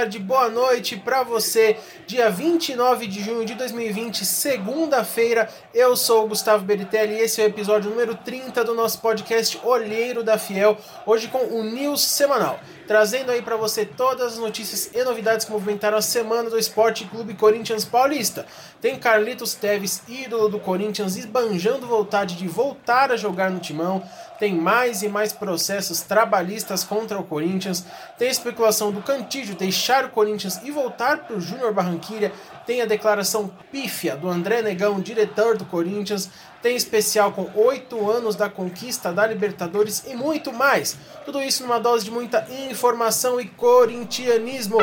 tarde, boa noite para você. Dia 29 de junho de 2020, segunda-feira. Eu sou o Gustavo Beritelli e esse é o episódio número 30 do nosso podcast Olheiro da Fiel, hoje com o News semanal, trazendo aí para você todas as notícias e novidades que movimentaram a semana do Esporte Clube Corinthians Paulista. Tem Carlitos Teves, ídolo do Corinthians, esbanjando vontade de voltar a jogar no timão. Tem mais e mais processos trabalhistas contra o Corinthians. Tem especulação do Cantígio deixar o Corinthians e voltar para o Júnior Barranquilha. Tem a declaração pífia do André Negão, diretor do Corinthians. Tem especial com oito anos da conquista da Libertadores e muito mais. Tudo isso numa dose de muita informação e corintianismo.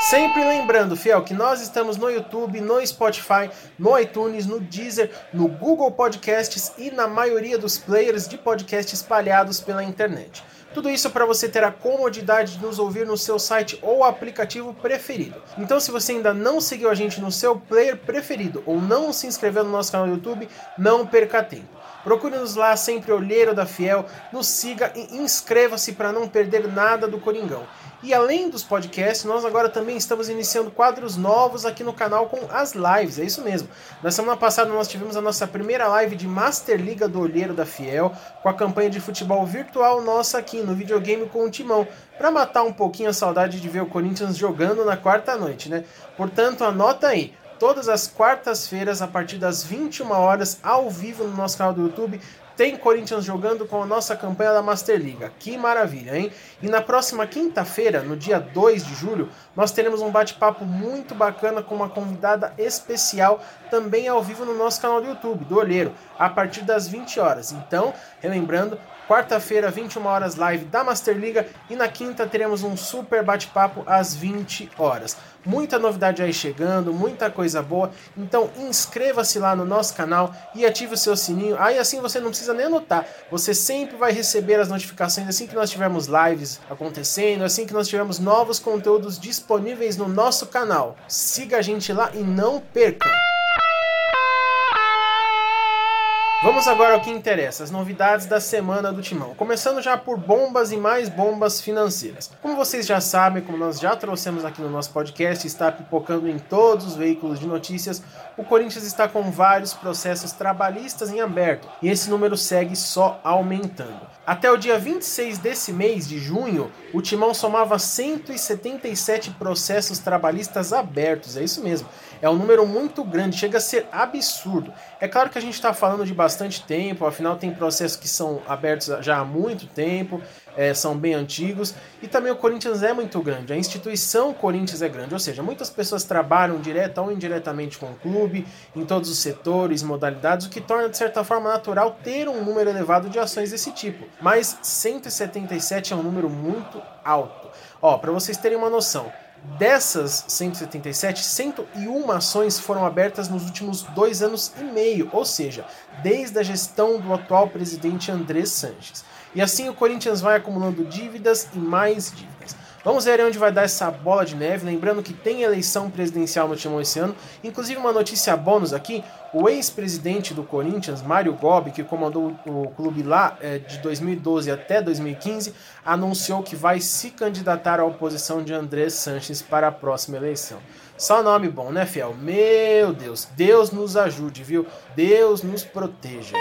Sempre lembrando, fiel, que nós estamos no YouTube, no Spotify, no iTunes, no Deezer, no Google Podcasts e na maioria dos players de podcast espalhados pela internet. Tudo isso para você ter a comodidade de nos ouvir no seu site ou aplicativo preferido. Então, se você ainda não seguiu a gente no seu player preferido ou não se inscreveu no nosso canal do YouTube, não perca tempo. Procure-nos lá, sempre Olheiro da Fiel, nos siga e inscreva-se para não perder nada do Coringão. E além dos podcasts, nós agora também estamos iniciando quadros novos aqui no canal com as lives, é isso mesmo. Na semana passada nós tivemos a nossa primeira live de Master Liga do Olheiro da Fiel, com a campanha de futebol virtual nossa aqui no videogame com o Timão, para matar um pouquinho a saudade de ver o Corinthians jogando na quarta noite, né? Portanto, anota aí, todas as quartas-feiras, a partir das 21 horas, ao vivo no nosso canal do YouTube, tem Corinthians jogando com a nossa campanha da Master Liga. Que maravilha, hein? E na próxima quinta-feira, no dia 2 de julho, nós teremos um bate-papo muito bacana com uma convidada especial também ao vivo no nosso canal do YouTube, do Olheiro, a partir das 20 horas. Então, relembrando, quarta-feira, 21 horas, live da Master Liga e na quinta teremos um super bate-papo às 20 horas. Muita novidade aí chegando, muita coisa boa. Então inscreva-se lá no nosso canal e ative o seu sininho. Aí assim você não precisa nem anotar. Você sempre vai receber as notificações assim que nós tivermos lives acontecendo, assim que nós tivermos novos conteúdos disponíveis no nosso canal. Siga a gente lá e não perca! Vamos agora ao que interessa, as novidades da semana do Timão. Começando já por bombas e mais bombas financeiras. Como vocês já sabem, como nós já trouxemos aqui no nosso podcast, está pipocando em todos os veículos de notícias, o Corinthians está com vários processos trabalhistas em aberto e esse número segue só aumentando. Até o dia 26 desse mês de junho, o Timão somava 177 processos trabalhistas abertos, é isso mesmo. É um número muito grande, chega a ser absurdo. É claro que a gente está falando de bastante tempo, afinal tem processos que são abertos já há muito tempo, é, são bem antigos, e também o Corinthians é muito grande, a instituição Corinthians é grande, ou seja, muitas pessoas trabalham direta ou indiretamente com o clube, em todos os setores, modalidades, o que torna de certa forma natural ter um número elevado de ações desse tipo. Mas 177 é um número muito alto. Ó, para vocês terem uma noção, Dessas 177, 101 ações foram abertas nos últimos dois anos e meio, ou seja, desde a gestão do atual presidente André Sanches. E assim o Corinthians vai acumulando dívidas e mais dívidas. Vamos ver onde vai dar essa bola de neve. Lembrando que tem eleição presidencial no Timão esse ano. Inclusive, uma notícia bônus aqui: o ex-presidente do Corinthians, Mário Gobi, que comandou o clube lá é, de 2012 até 2015, anunciou que vai se candidatar à oposição de André Sanches para a próxima eleição. Só nome bom, né, Fiel? Meu Deus, Deus nos ajude, viu? Deus nos proteja.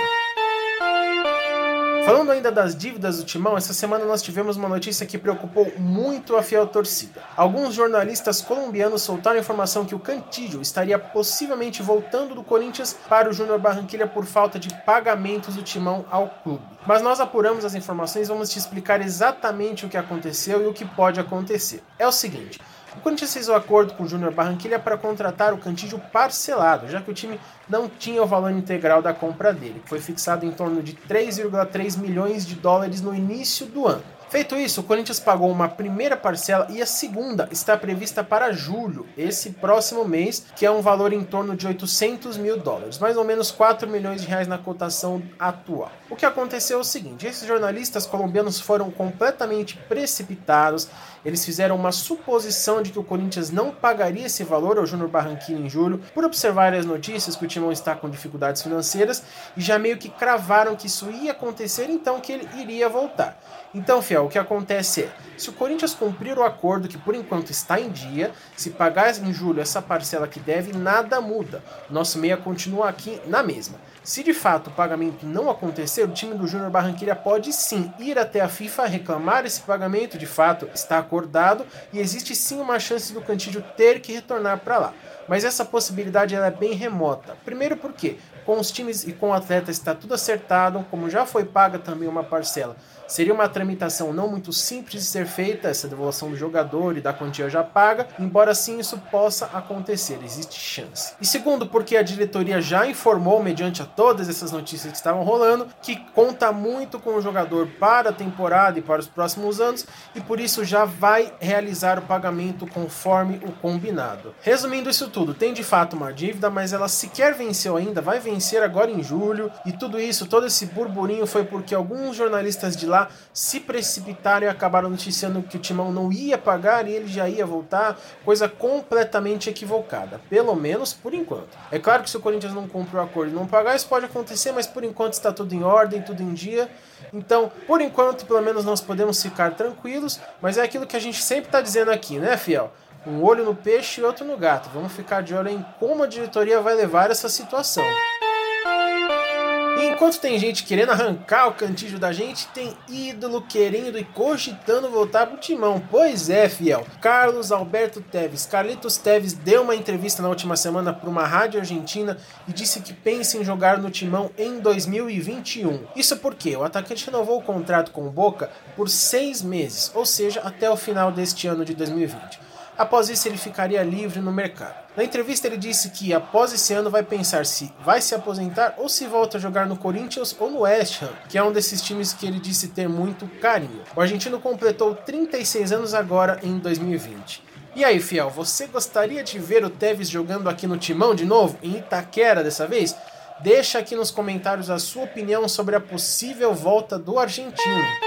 Falando ainda das dívidas do Timão, essa semana nós tivemos uma notícia que preocupou muito a fiel torcida. Alguns jornalistas colombianos soltaram informação que o Cantillo estaria possivelmente voltando do Corinthians para o Júnior Barranquilla por falta de pagamentos do Timão ao clube. Mas nós apuramos as informações e vamos te explicar exatamente o que aconteceu e o que pode acontecer. É o seguinte, o Corinthians fez o um acordo com o Júnior Barranquilla para contratar o Cantígio parcelado, já que o time não tinha o valor integral da compra dele, que foi fixado em torno de 3,3 milhões de dólares no início do ano. Feito isso, o Corinthians pagou uma primeira parcela e a segunda está prevista para julho, esse próximo mês, que é um valor em torno de 800 mil dólares, mais ou menos 4 milhões de reais na cotação atual. O que aconteceu é o seguinte: esses jornalistas colombianos foram completamente precipitados, eles fizeram uma suposição de que o Corinthians não pagaria esse valor ao Júnior Barranquilla em julho, por observar as notícias que o Timão está com dificuldades financeiras, e já meio que cravaram que isso ia acontecer, então que ele iria voltar. Então, Fiel, o que acontece é, se o Corinthians cumprir o acordo que por enquanto está em dia, se pagar em julho essa parcela que deve, nada muda. Nosso meia continua aqui na mesma. Se de fato o pagamento não acontecer, o time do Júnior Barranquilla pode sim ir até a FIFA reclamar esse pagamento, de fato está acordado e existe sim uma chance do Cantídio ter que retornar para lá. Mas essa possibilidade ela é bem remota. Primeiro porque com os times e com o atleta está tudo acertado, como já foi paga também uma parcela Seria uma tramitação não muito simples de ser feita, essa devolução do jogador e da quantia já paga, embora sim isso possa acontecer, existe chance. E segundo, porque a diretoria já informou, mediante a todas essas notícias que estavam rolando, que conta muito com o jogador para a temporada e para os próximos anos, e por isso já vai realizar o pagamento conforme o combinado. Resumindo isso tudo, tem de fato uma dívida, mas ela sequer venceu ainda, vai vencer agora em julho, e tudo isso, todo esse burburinho foi porque alguns jornalistas de lá lá se precipitaram e acabaram noticiando que o Timão não ia pagar e ele já ia voltar, coisa completamente equivocada, pelo menos por enquanto. É claro que se o Corinthians não cumpre o acordo e não pagar, isso pode acontecer, mas por enquanto está tudo em ordem, tudo em dia. Então, por enquanto, pelo menos nós podemos ficar tranquilos, mas é aquilo que a gente sempre está dizendo aqui, né, Fiel? Um olho no peixe e outro no gato. Vamos ficar de olho em como a diretoria vai levar essa situação. Enquanto tem gente querendo arrancar o cantígio da gente, tem ídolo querendo e cogitando voltar pro timão. Pois é, fiel. Carlos Alberto Teves. Carlitos Teves deu uma entrevista na última semana para uma rádio argentina e disse que pensa em jogar no timão em 2021. Isso porque o atacante renovou o contrato com o Boca por seis meses, ou seja, até o final deste ano de 2020. Após isso, ele ficaria livre no mercado. Na entrevista, ele disse que após esse ano vai pensar se vai se aposentar ou se volta a jogar no Corinthians ou no West Ham, que é um desses times que ele disse ter muito carinho. O argentino completou 36 anos agora em 2020. E aí, fiel, você gostaria de ver o Tevez jogando aqui no Timão de novo, em Itaquera dessa vez? Deixa aqui nos comentários a sua opinião sobre a possível volta do argentino.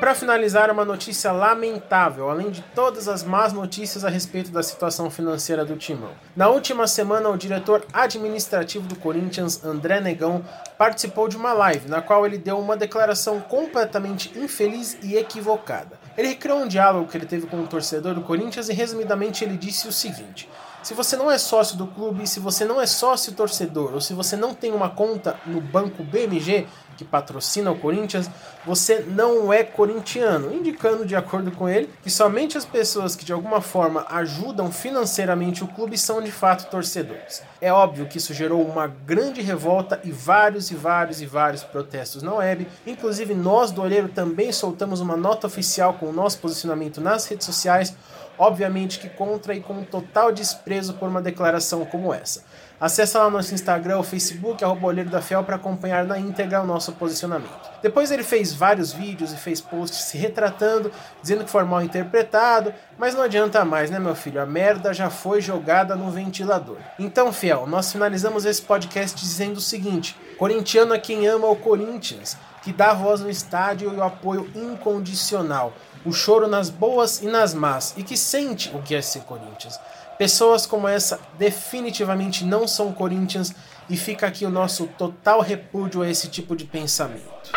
Para finalizar, uma notícia lamentável, além de todas as más notícias a respeito da situação financeira do Timão. Na última semana, o diretor administrativo do Corinthians, André Negão, participou de uma live na qual ele deu uma declaração completamente infeliz e equivocada. Ele recriou um diálogo que ele teve com o torcedor do Corinthians e, resumidamente, ele disse o seguinte. Se você não é sócio do clube, se você não é sócio torcedor, ou se você não tem uma conta no banco BMG, que patrocina o Corinthians, você não é corintiano, indicando, de acordo com ele, que somente as pessoas que de alguma forma ajudam financeiramente o clube são de fato torcedores. É óbvio que isso gerou uma grande revolta e vários e vários e vários protestos na web. Inclusive, nós do Olheiro também soltamos uma nota oficial com o nosso posicionamento nas redes sociais, obviamente que contra e com total desprezo por uma declaração como essa. Acesse lá nosso Instagram ou Facebook, arroba Olheiro da Fiel, para acompanhar na íntegra o nosso posicionamento. Depois ele fez vários vídeos e fez posts se retratando, dizendo que foi mal interpretado, mas não adianta mais, né, meu filho? A merda já foi jogada no ventilador. Então, Fiel, nós finalizamos esse podcast dizendo o seguinte: corintiano é quem ama o Corinthians, que dá voz no estádio e o apoio incondicional, o choro nas boas e nas más, e que sente o que é ser Corinthians. Pessoas como essa definitivamente não são Corinthians e fica aqui o nosso total repúdio a esse tipo de pensamento.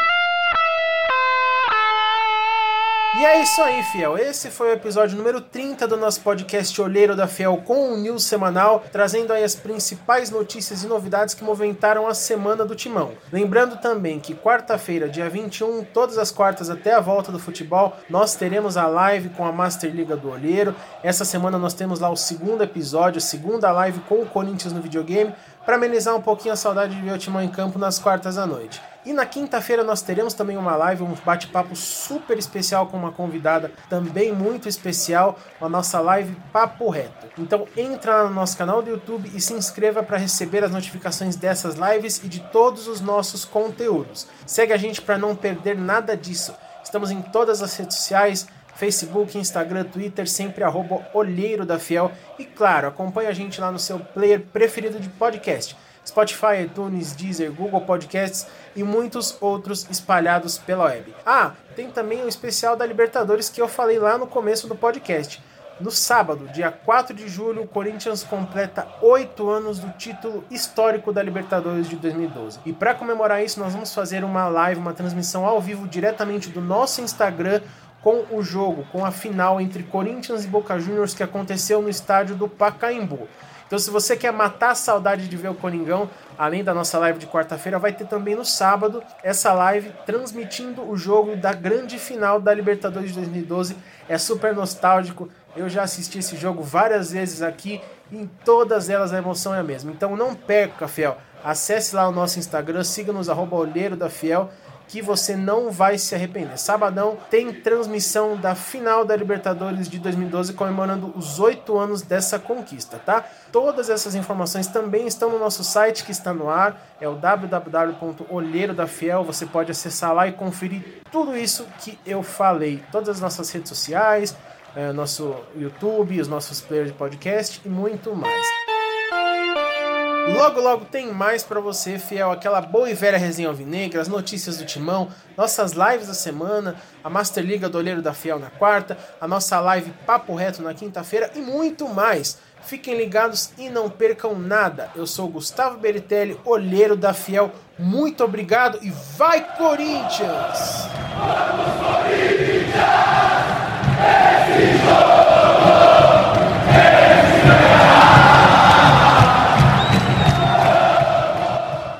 E é isso aí, fiel. Esse foi o episódio número 30 do nosso podcast Olheiro da Fiel com o News semanal, trazendo aí as principais notícias e novidades que movimentaram a semana do Timão. Lembrando também que quarta-feira, dia 21, todas as quartas até a volta do futebol, nós teremos a live com a Master Liga do Olheiro. Essa semana nós temos lá o segundo episódio, a segunda live com o Corinthians no videogame, para amenizar um pouquinho a saudade de ver o Timão em campo nas quartas à noite. E na quinta-feira nós teremos também uma live, um bate-papo super especial com uma convidada também muito especial, a nossa live Papo Reto. Então entra no nosso canal do YouTube e se inscreva para receber as notificações dessas lives e de todos os nossos conteúdos. Segue a gente para não perder nada disso. Estamos em todas as redes sociais, Facebook, Instagram, Twitter, sempre arroba Olheiro da Fiel. E claro, acompanhe a gente lá no seu player preferido de podcast. Spotify, iTunes, Deezer, Google Podcasts e muitos outros espalhados pela web. Ah, tem também o especial da Libertadores que eu falei lá no começo do podcast. No sábado, dia 4 de julho, o Corinthians completa oito anos do título histórico da Libertadores de 2012. E para comemorar isso, nós vamos fazer uma live, uma transmissão ao vivo diretamente do nosso Instagram com o jogo, com a final entre Corinthians e Boca Juniors que aconteceu no estádio do Pacaembu. Então, se você quer matar a saudade de ver o Coringão, além da nossa live de quarta-feira, vai ter também no sábado essa live transmitindo o jogo da grande final da Libertadores de 2012. É super nostálgico. Eu já assisti esse jogo várias vezes aqui e em todas elas a emoção é a mesma. Então não perca, Fiel. Acesse lá o nosso Instagram, siga-nos, arroba Olheiro da Fiel, que você não vai se arrepender. Sabadão tem transmissão da final da Libertadores de 2012, comemorando os oito anos dessa conquista, tá? Todas essas informações também estão no nosso site que está no ar, é o www.olheirodafiel. Você pode acessar lá e conferir tudo isso que eu falei. Todas as nossas redes sociais, é, nosso YouTube, os nossos players de podcast e muito mais. Logo, logo tem mais para você, fiel. Aquela boa e velha resenha alvinegra, as notícias do timão, nossas lives da semana, a Master Liga do Olheiro da Fiel na quarta, a nossa live Papo Reto na quinta-feira e muito mais. Fiquem ligados e não percam nada. Eu sou Gustavo Beritelli, Olheiro da Fiel. Muito obrigado e vai Corinthians! Vamos, Corinthians!